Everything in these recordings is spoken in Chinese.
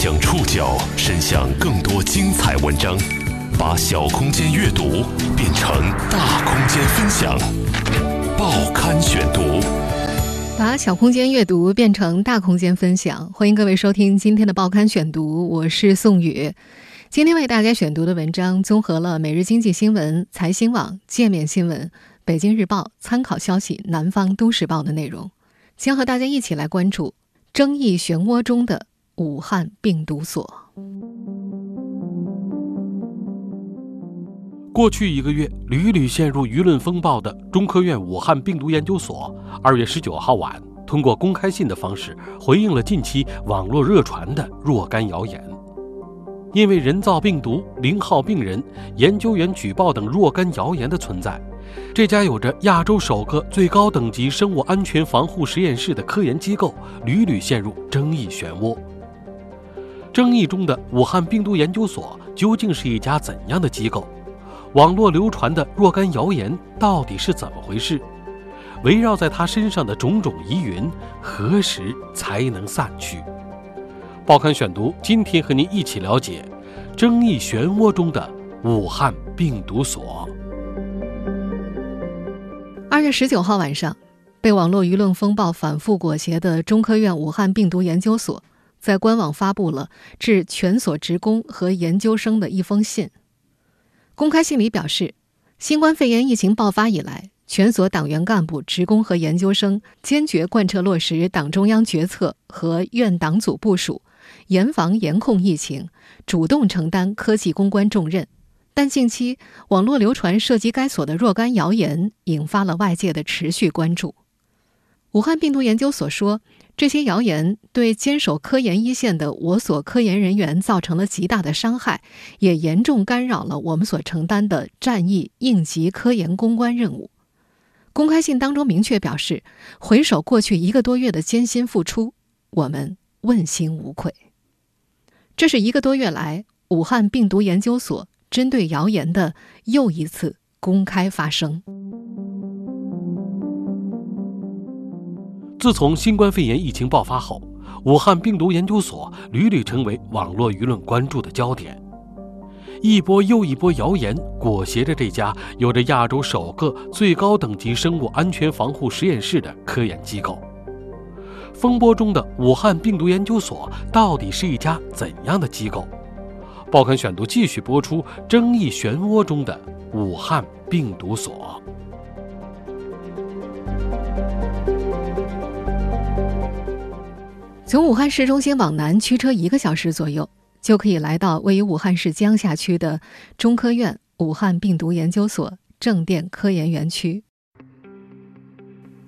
将触角伸向更多精彩文章，把小空间阅读变成大空间分享。报刊选读，把小空间阅读变成大空间分享。欢迎各位收听今天的报刊选读，我是宋宇。今天为大家选读的文章综合了《每日经济新闻》、财新网、界面新闻、北京日报、参考消息、南方都市报的内容，将和大家一起来关注争议漩涡中的。武汉病毒所。过去一个月屡屡陷入舆论风暴的中科院武汉病毒研究所，二月十九号晚通过公开信的方式回应了近期网络热传的若干谣言。因为人造病毒、零号病人、研究员举报等若干谣言的存在，这家有着亚洲首个最高等级生物安全防护实验室的科研机构屡屡陷入争议漩涡。争议中的武汉病毒研究所究竟是一家怎样的机构？网络流传的若干谣言到底是怎么回事？围绕在他身上的种种疑云，何时才能散去？报刊选读，今天和您一起了解争议漩涡中的武汉病毒所。二月十九号晚上，被网络舆论风暴反复裹挟的中科院武汉病毒研究所。在官网发布了致全所职工和研究生的一封信。公开信里表示，新冠肺炎疫情爆发以来，全所党员干部、职工和研究生坚决贯彻落实党中央决策和院党组部署，严防严控疫情，主动承担科技攻关重任。但近期网络流传涉及该所的若干谣言，引发了外界的持续关注。武汉病毒研究所说。这些谣言对坚守科研一线的我所科研人员造成了极大的伤害，也严重干扰了我们所承担的战役应急科研攻关任务。公开信当中明确表示，回首过去一个多月的艰辛付出，我们问心无愧。这是一个多月来武汉病毒研究所针对谣言的又一次公开发声。自从新冠肺炎疫情爆发后，武汉病毒研究所屡屡成为网络舆论关注的焦点。一波又一波谣言裹挟着这家有着亚洲首个最高等级生物安全防护实验室的科研机构。风波中的武汉病毒研究所到底是一家怎样的机构？报刊选读继续播出争议漩涡中的武汉病毒所。从武汉市中心往南驱车一个小时左右，就可以来到位于武汉市江夏区的中科院武汉病毒研究所正电科研园区。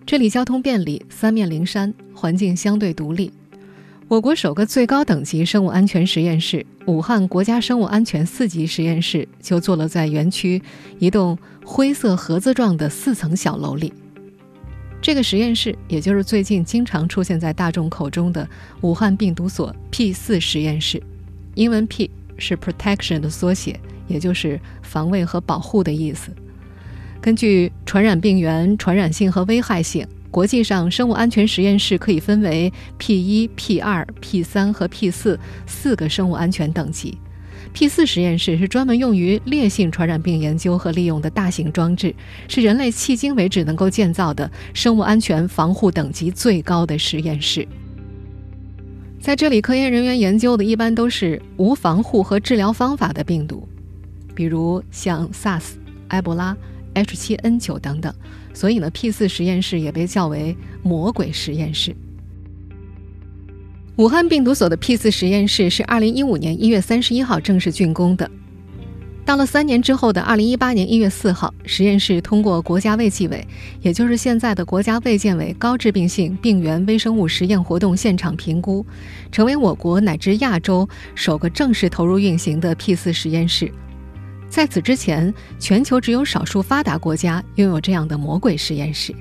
这里交通便利，三面临山，环境相对独立。我国首个最高等级生物安全实验室——武汉国家生物安全四级实验室，就坐落在园区一栋灰色盒子状的四层小楼里。这个实验室，也就是最近经常出现在大众口中的武汉病毒所 P 四实验室，英文 P 是 protection 的缩写，也就是防卫和保护的意思。根据传染病源、传染性和危害性，国际上生物安全实验室可以分为 P 一、P 二、P 三和 P 四四个生物安全等级。P 四实验室是专门用于烈性传染病研究和利用的大型装置，是人类迄今为止能够建造的生物安全防护等级最高的实验室。在这里，科研人员研究的一般都是无防护和治疗方法的病毒，比如像 SARS、埃博拉、H7N9 等等。所以呢，P 四实验室也被叫为“魔鬼实验室”。武汉病毒所的 P 四实验室是二零一五年一月三十一号正式竣工的。到了三年之后的二零一八年一月四号，实验室通过国家卫计委，也就是现在的国家卫健委高致病性病原微生物实验活动现场评估，成为我国乃至亚洲首个正式投入运行的 P 四实验室。在此之前，全球只有少数发达国家拥有这样的魔鬼实验室。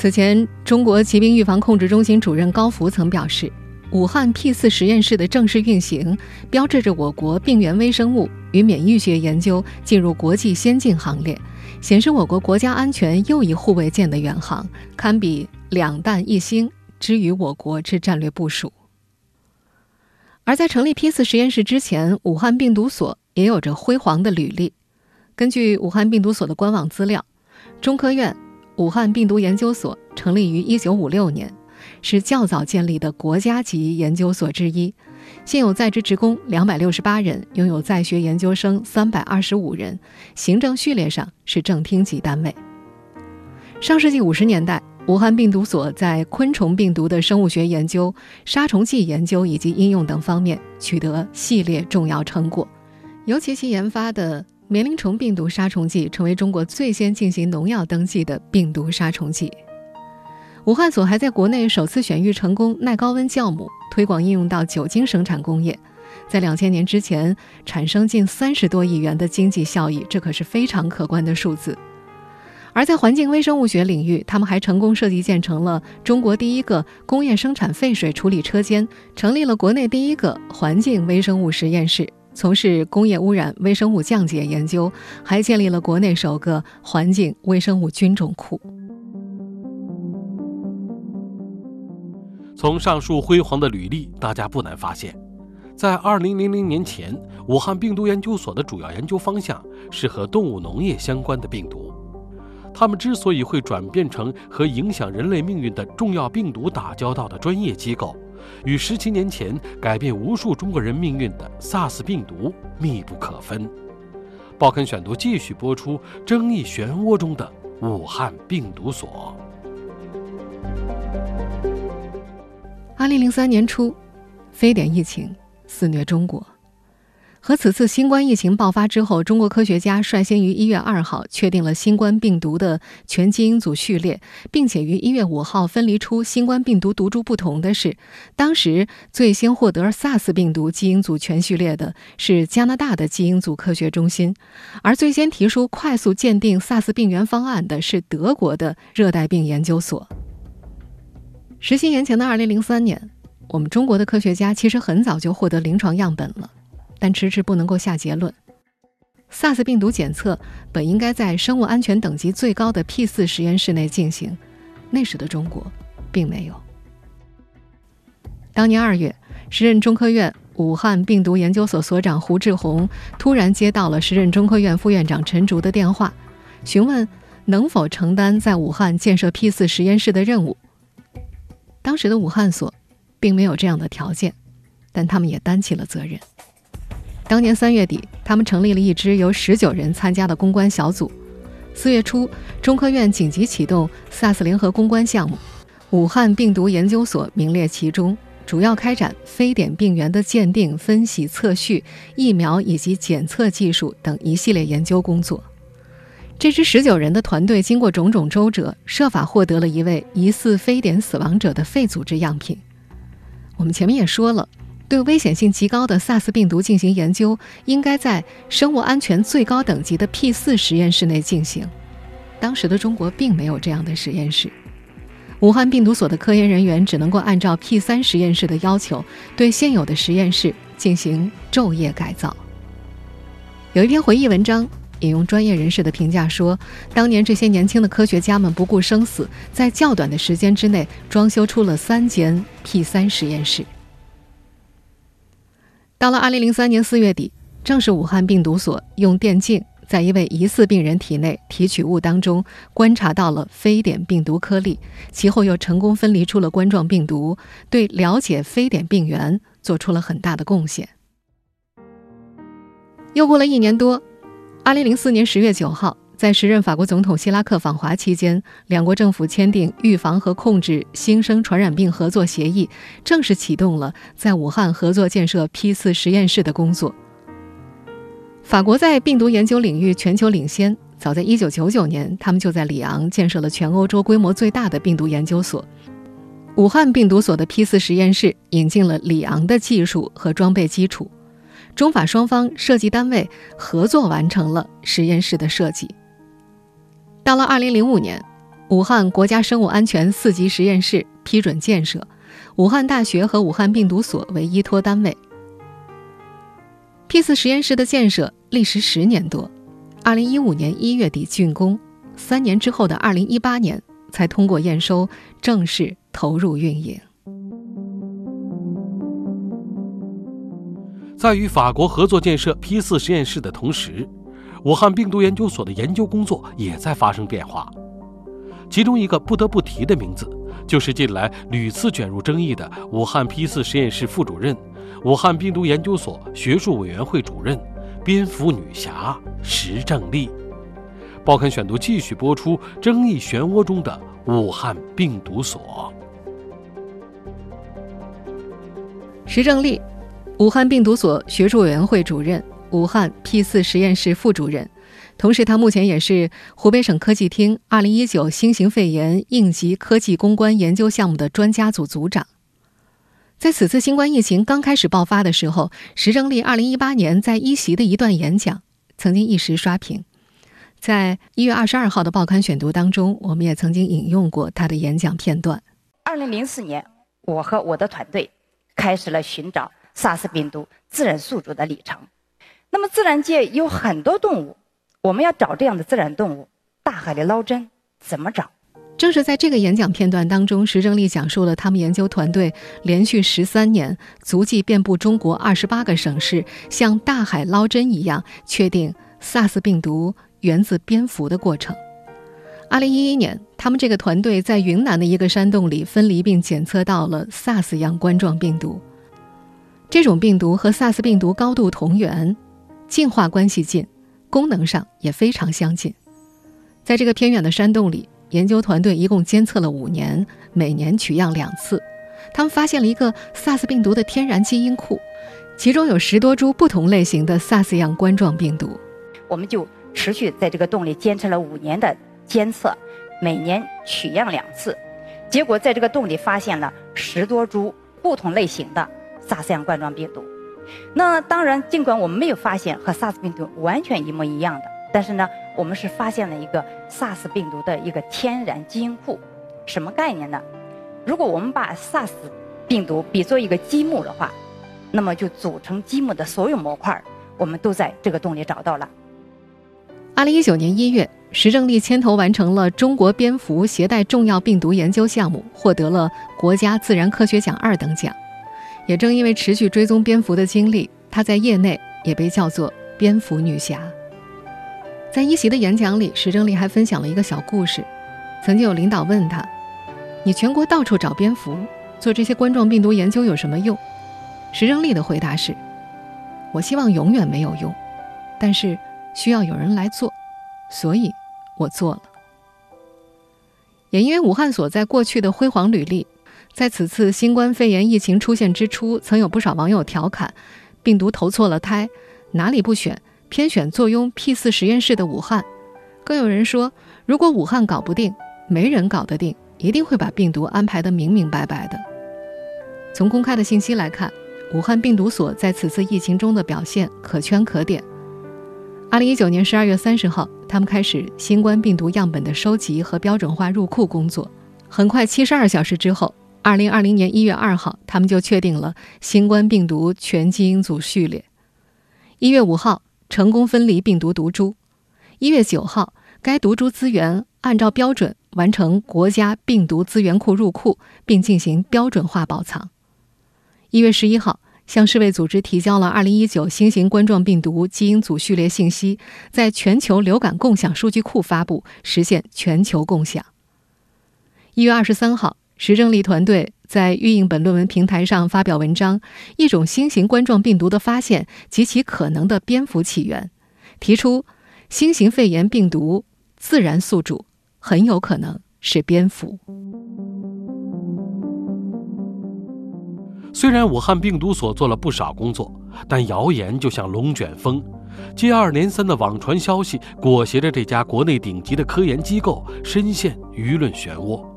此前，中国疾病预防控制中心主任高福曾表示，武汉 P 四实验室的正式运行，标志着我国病原微生物与免疫学研究进入国际先进行列，显示我国国家安全又一护卫舰的远航，堪比两弹一星之于我国之战略部署。而在成立 P 四实验室之前，武汉病毒所也有着辉煌的履历。根据武汉病毒所的官网资料，中科院武汉病毒研究所成立于1956年，是较早建立的国家级研究所之一。现有在职职工268人，拥有在学研究生325人，行政序列上是正厅级单位。上世纪五十年代，武汉病毒所在昆虫病毒的生物学研究、杀虫剂研究以及应用等方面取得系列重要成果，尤其其研发的棉铃虫病毒杀虫剂成为中国最先进行农药登记的病毒杀虫剂。武汉所还在国内首次选育成功耐高温酵母，推广应用到酒精生产工业，在两千年之前产生近三十多亿元的经济效益，这可是非常可观的数字。而在环境微生物学领域，他们还成功设计建成了中国第一个工业生产废水处理车间，成立了国内第一个环境微生物实验室，从事工业污染微生物降解研究，还建立了国内首个环境微生物菌种库。从上述辉煌的履历，大家不难发现，在2000年前，武汉病毒研究所的主要研究方向是和动物农业相关的病毒。他们之所以会转变成和影响人类命运的重要病毒打交道的专业机构，与十七年前改变无数中国人命运的 SARS 病毒密不可分。报刊选读继续播出争议漩涡中的武汉病毒所。二零零三年初，非典疫情肆虐中国。和此次新冠疫情爆发之后，中国科学家率先于一月二号确定了新冠病毒的全基因组序列，并且于一月五号分离出新冠病毒毒株不同的是，当时最先获得 SARS 病毒基因组全序列的是加拿大的基因组科学中心，而最先提出快速鉴定 SARS 病原方案的是德国的热带病研究所。十七年前的二零零三年，我们中国的科学家其实很早就获得临床样本了。但迟迟不能够下结论。SARS 病毒检测本应该在生物安全等级最高的 P 四实验室内进行，那时的中国并没有。当年二月，时任中科院武汉病毒研究所所长胡志宏突然接到了时任中科院副院长陈竺的电话，询问能否承担在武汉建设 P 四实验室的任务。当时的武汉所并没有这样的条件，但他们也担起了责任。当年三月底，他们成立了一支由十九人参加的公关小组。四月初，中科院紧急启动 SARS 联合公关项目，武汉病毒研究所名列其中，主要开展非典病原的鉴定、分析、测序、疫苗以及检测技术等一系列研究工作。这支十九人的团队经过种种周折，设法获得了一位疑似非典死亡者的肺组织样品。我们前面也说了。对危险性极高的 SARS 病毒进行研究，应该在生物安全最高等级的 P 四实验室内进行。当时的中国并没有这样的实验室，武汉病毒所的科研人员只能够按照 P 三实验室的要求，对现有的实验室进行昼夜改造。有一篇回忆文章引用专业人士的评价说，当年这些年轻的科学家们不顾生死，在较短的时间之内装修出了三间 P 三实验室。到了二零零三年四月底，正是武汉病毒所用电镜在一位疑似病人体内提取物当中观察到了非典病毒颗粒，其后又成功分离出了冠状病毒，对了解非典病原做出了很大的贡献。又过了一年多，二零零四年十月九号。在时任法国总统希拉克访华期间，两国政府签订预防和控制新生传染病合作协议，正式启动了在武汉合作建设 P 四实验室的工作。法国在病毒研究领域全球领先，早在1999年，他们就在里昂建设了全欧洲规模最大的病毒研究所——武汉病毒所的 P 四实验室，引进了里昂的技术和装备基础，中法双方设计单位合作完成了实验室的设计。到了二零零五年，武汉国家生物安全四级实验室批准建设，武汉大学和武汉病毒所为依托单位。P 四实验室的建设历时十年多，二零一五年一月底竣工，三年之后的二零一八年才通过验收，正式投入运营。在与法国合作建设 P 四实验室的同时，武汉病毒研究所的研究工作也在发生变化。其中一个不得不提的名字，就是近来屡次卷入争议的武汉 P 四实验室副主任、武汉病毒研究所学术委员会主任、蝙蝠女侠石正丽。报刊选读继续播出争议漩涡中的武汉病毒所。石正丽，武汉病毒所学术委员会主任。武汉 P 四实验室副主任，同时他目前也是湖北省科技厅2019新型肺炎应急科技攻关研究项目的专家组组长。在此次新冠疫情刚开始爆发的时候，石正丽2018年在一席的一段演讲曾经一时刷屏。在一月二十二号的报刊选读当中，我们也曾经引用过他的演讲片段。2004年，我和我的团队开始了寻找 SARS 病毒自然宿主的旅程。那么，自然界有很多动物，我们要找这样的自然动物，大海里捞针怎么找？正是在这个演讲片段当中，石正丽讲述了他们研究团队连续十三年，足迹遍布中国二十八个省市，像大海捞针一样确定 SARS 病毒源自蝙蝠的过程。二零一一年，他们这个团队在云南的一个山洞里分离并检测到了 SARS 样冠状病毒，这种病毒和 SARS 病毒高度同源。进化关系近，功能上也非常相近。在这个偏远的山洞里，研究团队一共监测了五年，每年取样两次。他们发现了一个 SARS 病毒的天然基因库，其中有十多株不同类型的 SARS 样冠状病毒。我们就持续在这个洞里监测了五年的监测，每年取样两次。结果在这个洞里发现了十多株不同类型的 SARS 样冠状病毒。那当然，尽管我们没有发现和 SARS 病毒完全一模一样的，但是呢，我们是发现了一个 SARS 病毒的一个天然基因库。什么概念呢？如果我们把 SARS 病毒比作一个积木的话，那么就组成积木的所有模块，我们都在这个洞里找到了。二零一九年一月，石正丽牵头完成了中国蝙蝠携带重要病毒研究项目，获得了国家自然科学奖二等奖。也正因为持续追踪蝙蝠的经历，她在业内也被叫做“蝙蝠女侠”。在一席的演讲里，石正丽还分享了一个小故事。曾经有领导问她：“你全国到处找蝙蝠，做这些冠状病毒研究有什么用？”石正丽的回答是：“我希望永远没有用，但是需要有人来做，所以我做了。”也因为武汉所在过去的辉煌履历。在此次新冠肺炎疫情出现之初，曾有不少网友调侃：“病毒投错了胎，哪里不选，偏选坐拥 P 四实验室的武汉。”更有人说：“如果武汉搞不定，没人搞得定，一定会把病毒安排得明明白白的。”从公开的信息来看，武汉病毒所在此次疫情中的表现可圈可点。二零一九年十二月三十号，他们开始新冠病毒样本的收集和标准化入库工作，很快七十二小时之后。二零二零年一月二号，他们就确定了新冠病毒全基因组序列。一月五号，成功分离病毒毒株。一月九号，该毒株资源按照标准完成国家病毒资源库入库，并进行标准化保藏。一月十一号，向世卫组织提交了二零一九新型冠状病毒基因组序列信息，在全球流感共享数据库发布，实现全球共享。一月二十三号。石正丽团队在预印本论文平台上发表文章，《一种新型冠状病毒的发现及其可能的蝙蝠起源》，提出新型肺炎病毒自然宿主很有可能是蝙蝠。虽然武汉病毒所做了不少工作，但谣言就像龙卷风，接二连三的网传消息裹挟着这家国内顶级的科研机构深陷舆论漩涡。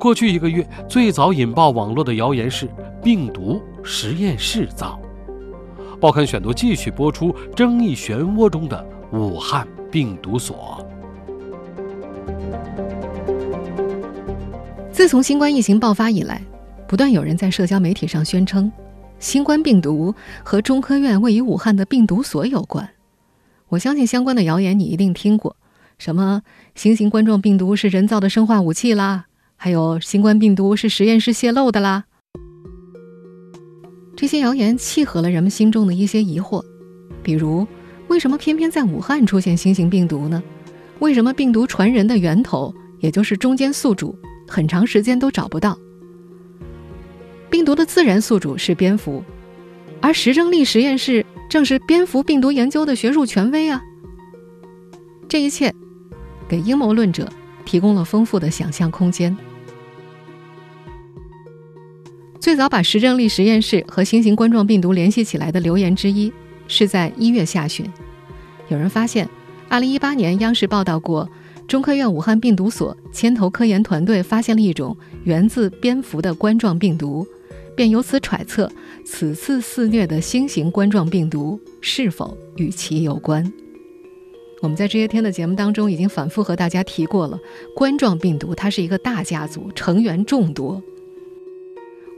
过去一个月，最早引爆网络的谣言是病毒实验室造。报刊选读继续播出争议漩涡中的武汉病毒所。自从新冠疫情爆发以来，不断有人在社交媒体上宣称，新冠病毒和中科院位于武汉的病毒所有关。我相信相关的谣言你一定听过，什么新型冠状病毒是人造的生化武器啦。还有新冠病毒是实验室泄露的啦。这些谣言契合了人们心中的一些疑惑，比如为什么偏偏在武汉出现新型病毒呢？为什么病毒传人的源头，也就是中间宿主，很长时间都找不到？病毒的自然宿主是蝙蝠，而石正丽实验室正是蝙蝠病毒研究的学术权威啊！这一切给阴谋论者提供了丰富的想象空间。最早把石正丽实验室和新型冠状病毒联系起来的流言之一，是在一月下旬，有人发现，2018年央视报道过，中科院武汉病毒所牵头科研团队发现了一种源自蝙蝠的冠状病毒，便由此揣测此次肆虐的新型冠状病毒是否与其有关。我们在这些天的节目当中已经反复和大家提过了，冠状病毒它是一个大家族，成员众多。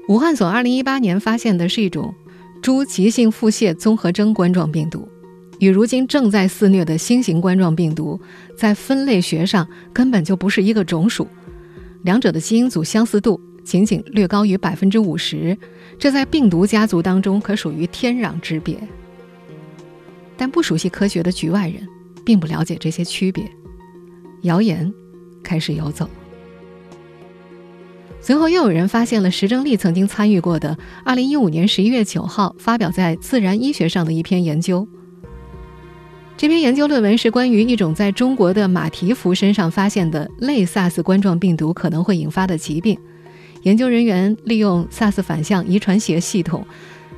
武汉所2018年发现的是一种猪急性腹泻综合征冠状病毒，与如今正在肆虐的新型冠状病毒在分类学上根本就不是一个种属，两者的基因组相似度仅仅略高于百分之五十，这在病毒家族当中可属于天壤之别。但不熟悉科学的局外人并不了解这些区别，谣言开始游走。随后又有人发现了石正丽曾经参与过的2015年11月9号发表在《自然医学》上的一篇研究。这篇研究论文是关于一种在中国的马蹄蝠身上发现的类 SARS 冠状病毒可能会引发的疾病。研究人员利用 SARS 反向遗传学系统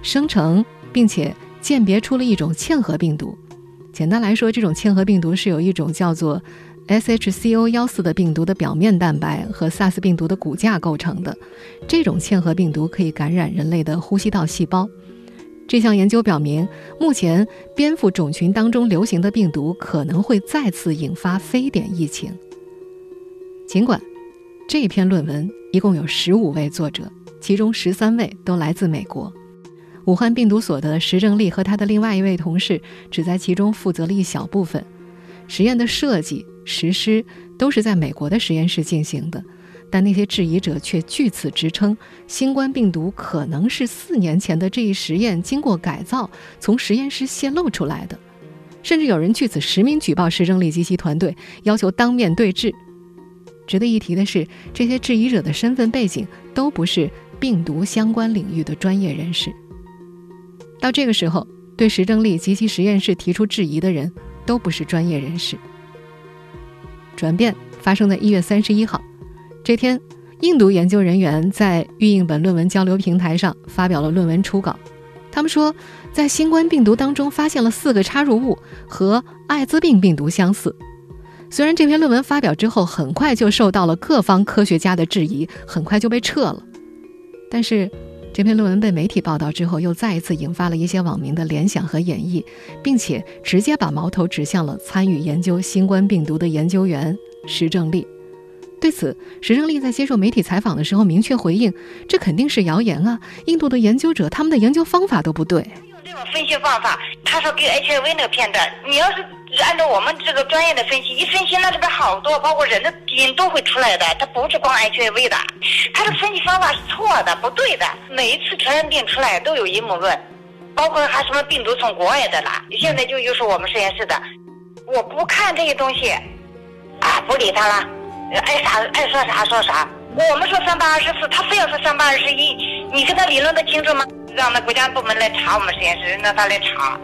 生成并且鉴别出了一种嵌合病毒。简单来说，这种嵌合病毒是有一种叫做。SHCO 幺四的病毒的表面蛋白和 SARS 病毒的骨架构成的，这种嵌合病毒可以感染人类的呼吸道细胞。这项研究表明，目前蝙蝠种群当中流行的病毒可能会再次引发非典疫情。尽管这篇论文一共有十五位作者，其中十三位都来自美国，武汉病毒所的石正丽和他的另外一位同事只在其中负责了一小部分实验的设计。实施都是在美国的实验室进行的，但那些质疑者却据此支称，新冠病毒可能是四年前的这一实验经过改造从实验室泄露出来的，甚至有人据此实名举报石正丽及其团队，要求当面对质。值得一提的是，这些质疑者的身份背景都不是病毒相关领域的专业人士。到这个时候，对石正丽及其实验室提出质疑的人都不是专业人士。转变发生在一月三十一号，这天，印度研究人员在预印本论文交流平台上发表了论文初稿。他们说，在新冠病毒当中发现了四个插入物和艾滋病病毒相似。虽然这篇论文发表之后很快就受到了各方科学家的质疑，很快就被撤了，但是。这篇论文被媒体报道之后，又再一次引发了一些网民的联想和演绎，并且直接把矛头指向了参与研究新冠病毒的研究员石正丽。对此，石正丽在接受媒体采访的时候明确回应：“这肯定是谣言啊！印度的研究者他们的研究方法都不对。”分析方法，他说给 HIV 那个片段，你要是按照我们这个专业的分析，一分析那里边好多，包括人的基因都会出来的，它不是光 HIV 的，他的分析方法是错的，不对的。每一次传染病出来都有阴谋论，包括还什么病毒从国外的啦，现在就又是我们实验室的，我不看这些东西，啊，不理他了，爱啥爱说啥说啥。我们说三八二十四，他非要说三八二十一，你跟他理论的清楚吗？让那国家部门来查我们实验室，让他来查。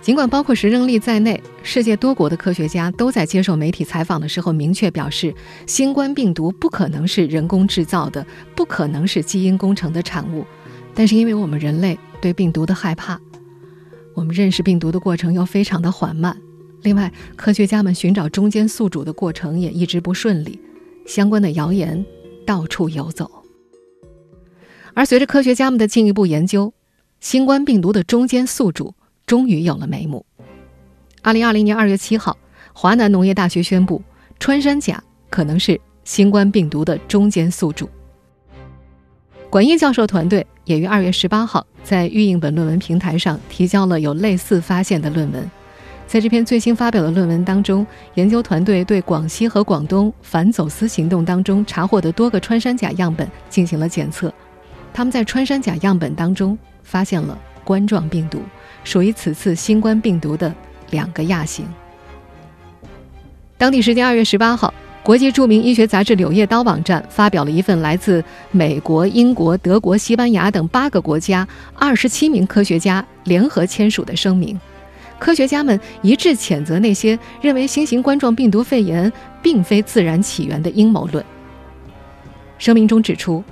尽管包括石正丽在内，世界多国的科学家都在接受媒体采访的时候明确表示，新冠病毒不可能是人工制造的，不可能是基因工程的产物。但是因为我们人类对病毒的害怕，我们认识病毒的过程又非常的缓慢。另外，科学家们寻找中间宿主的过程也一直不顺利，相关的谣言。到处游走，而随着科学家们的进一步研究，新冠病毒的中间宿主终于有了眉目。二零二零年二月七号，华南农业大学宣布，穿山甲可能是新冠病毒的中间宿主。管义教授团队也于二月十八号在预印本论文平台上提交了有类似发现的论文。在这篇最新发表的论文当中，研究团队对广西和广东反走私行动当中查获的多个穿山甲样本进行了检测。他们在穿山甲样本当中发现了冠状病毒，属于此次新冠病毒的两个亚型。当地时间二月十八号，国际著名医学杂志《柳叶刀》网站发表了一份来自美国、英国、德国、西班牙等八个国家二十七名科学家联合签署的声明。科学家们一致谴责那些认为新型冠状病毒肺炎并非自然起源的阴谋论。声明中指出，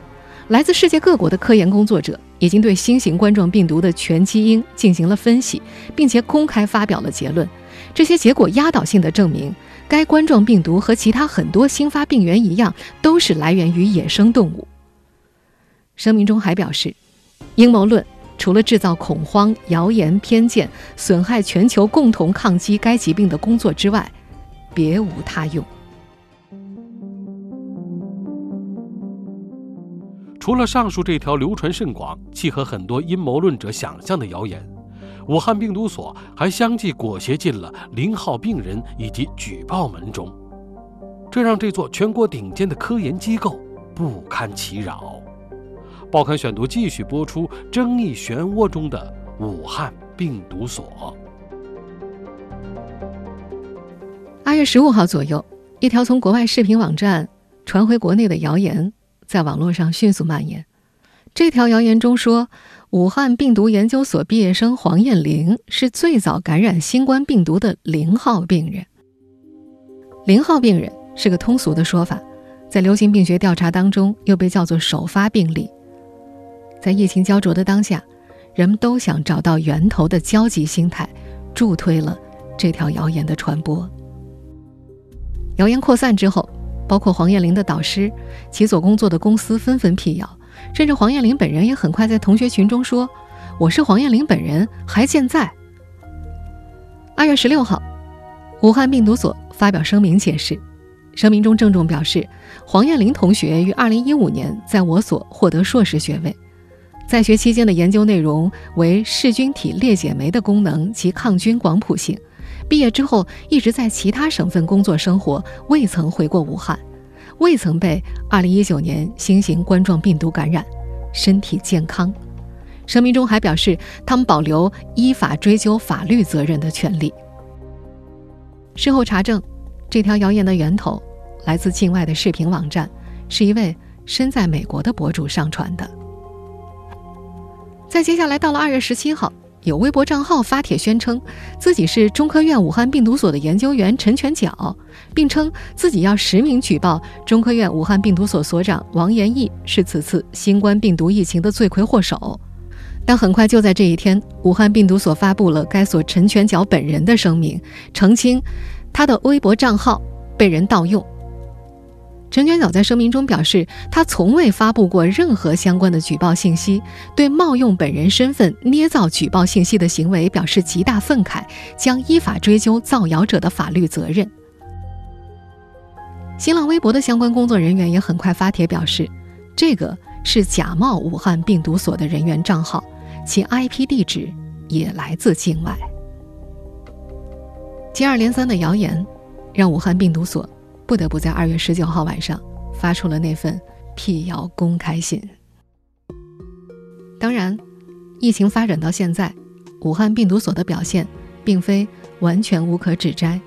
来自世界各国的科研工作者已经对新型冠状病毒的全基因进行了分析，并且公开发表了结论。这些结果压倒性的证明，该冠状病毒和其他很多新发病原一样，都是来源于野生动物。声明中还表示，阴谋论除了制造恐慌、谣言、偏见，损害全球共同抗击该疾病的工作之外，别无他用。除了上述这条流传甚广、契合很多阴谋论者想象的谣言，武汉病毒所还相继裹挟进了零号病人以及举报门中，这让这座全国顶尖的科研机构不堪其扰。报刊选读继续播出争议漩涡中的武汉病毒所。二月十五号左右，一条从国外视频网站传回国内的谣言。在网络上迅速蔓延。这条谣言中说，武汉病毒研究所毕业生黄艳玲是最早感染新冠病毒的零号病人。零号病人是个通俗的说法，在流行病学调查当中又被叫做首发病例。在疫情焦灼的当下，人们都想找到源头的焦急心态，助推了这条谣言的传播。谣言扩散之后。包括黄艳玲的导师、其所工作的公司纷纷辟谣，甚至黄艳玲本人也很快在同学群中说：“我是黄艳玲本人，还健在。”二月十六号，武汉病毒所发表声明解释，声明中郑重表示，黄艳玲同学于二零一五年在我所获得硕士学位，在学期间的研究内容为噬菌体裂解酶的功能及抗菌广谱性。毕业之后一直在其他省份工作生活，未曾回过武汉，未曾被2019年新型冠状病毒感染，身体健康。声明中还表示，他们保留依法追究法律责任的权利。事后查证，这条谣言的源头来自境外的视频网站，是一位身在美国的博主上传的。在接下来到了2月17号。有微博账号发帖宣称自己是中科院武汉病毒所的研究员陈全角，并称自己要实名举报中科院武汉病毒所所长王延义是此次新冠病毒疫情的罪魁祸首。但很快就在这一天，武汉病毒所发布了该所陈全角本人的声明，澄清他的微博账号被人盗用。陈全早在声明中表示，他从未发布过任何相关的举报信息，对冒用本人身份捏造举报信息的行为表示极大愤慨，将依法追究造谣者的法律责任。新浪微博的相关工作人员也很快发帖表示，这个是假冒武汉病毒所的人员账号，其 IP 地址也来自境外。接二连三的谣言，让武汉病毒所。不得不在二月十九号晚上发出了那份辟谣公开信。当然，疫情发展到现在，武汉病毒所的表现并非完全无可指摘。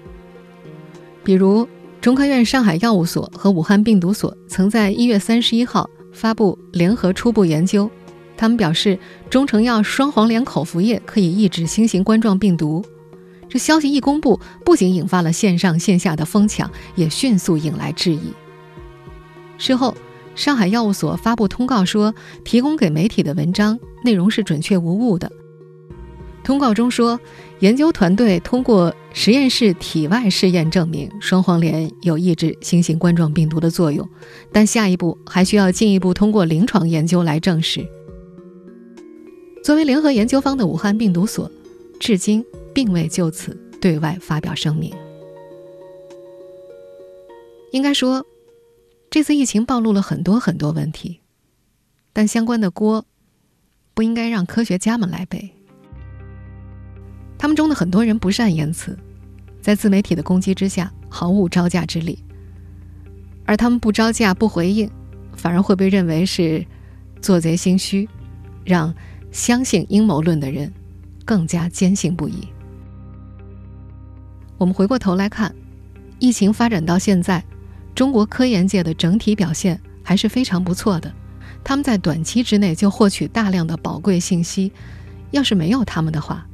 比如，中科院上海药物所和武汉病毒所曾在一月三十一号发布联合初步研究，他们表示中成药双黄连口服液可以抑制新型冠状病毒。消息一公布，不仅引发了线上线下的疯抢，也迅速引来质疑。事后，上海药物所发布通告说，提供给媒体的文章内容是准确无误的。通告中说，研究团队通过实验室体外试验证明双黄连有抑制新型冠状病毒的作用，但下一步还需要进一步通过临床研究来证实。作为联合研究方的武汉病毒所，至今。并未就此对外发表声明。应该说，这次疫情暴露了很多很多问题，但相关的锅不应该让科学家们来背。他们中的很多人不善言辞，在自媒体的攻击之下毫无招架之力，而他们不招架、不回应，反而会被认为是做贼心虚，让。相信阴谋论的人更加坚信不疑。我们回过头来看，疫情发展到现在，中国科研界的整体表现还是非常不错的。他们在短期之内就获取大量的宝贵信息，要是没有他们的话，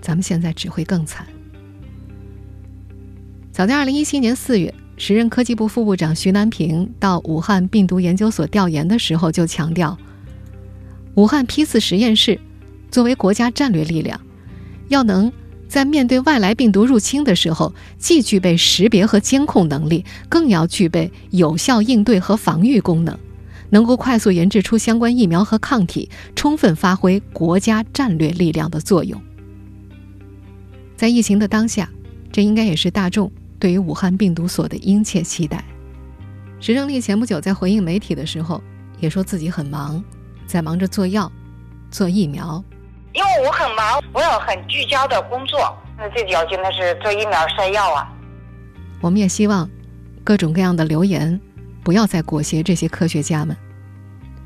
咱们现在只会更惨。早在二零一七年四月，时任科技部副部长徐南平到武汉病毒研究所调研的时候，就强调，武汉批次实验室作为国家战略力量，要能在面对外来病毒入侵的时候，既具备识别和监控能力，更要具备有效应对和防御功能。能够快速研制出相关疫苗和抗体，充分发挥国家战略力量的作用。在疫情的当下，这应该也是大众对于武汉病毒所的殷切期待。石正丽前不久在回应媒体的时候，也说自己很忙，在忙着做药、做疫苗。因为我很忙，我有很聚焦的工作。那最主要紧的是做疫苗、筛药啊。我们也希望各种各样的留言。不要再裹挟这些科学家们，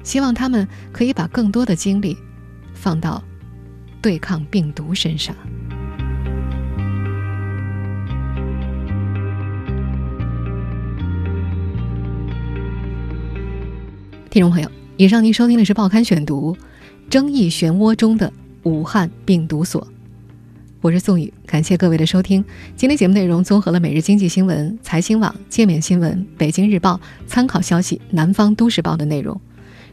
希望他们可以把更多的精力放到对抗病毒身上。听众朋友，以上您收听的是《报刊选读》，争议漩涡中的武汉病毒所。我是宋宇，感谢各位的收听。今天节目内容综合了《每日经济新闻》、财新网、界面新闻、北京日报、参考消息、南方都市报的内容。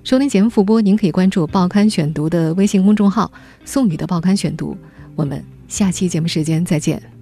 收听节目复播，您可以关注《报刊选读》的微信公众号“宋宇的报刊选读”。我们下期节目时间再见。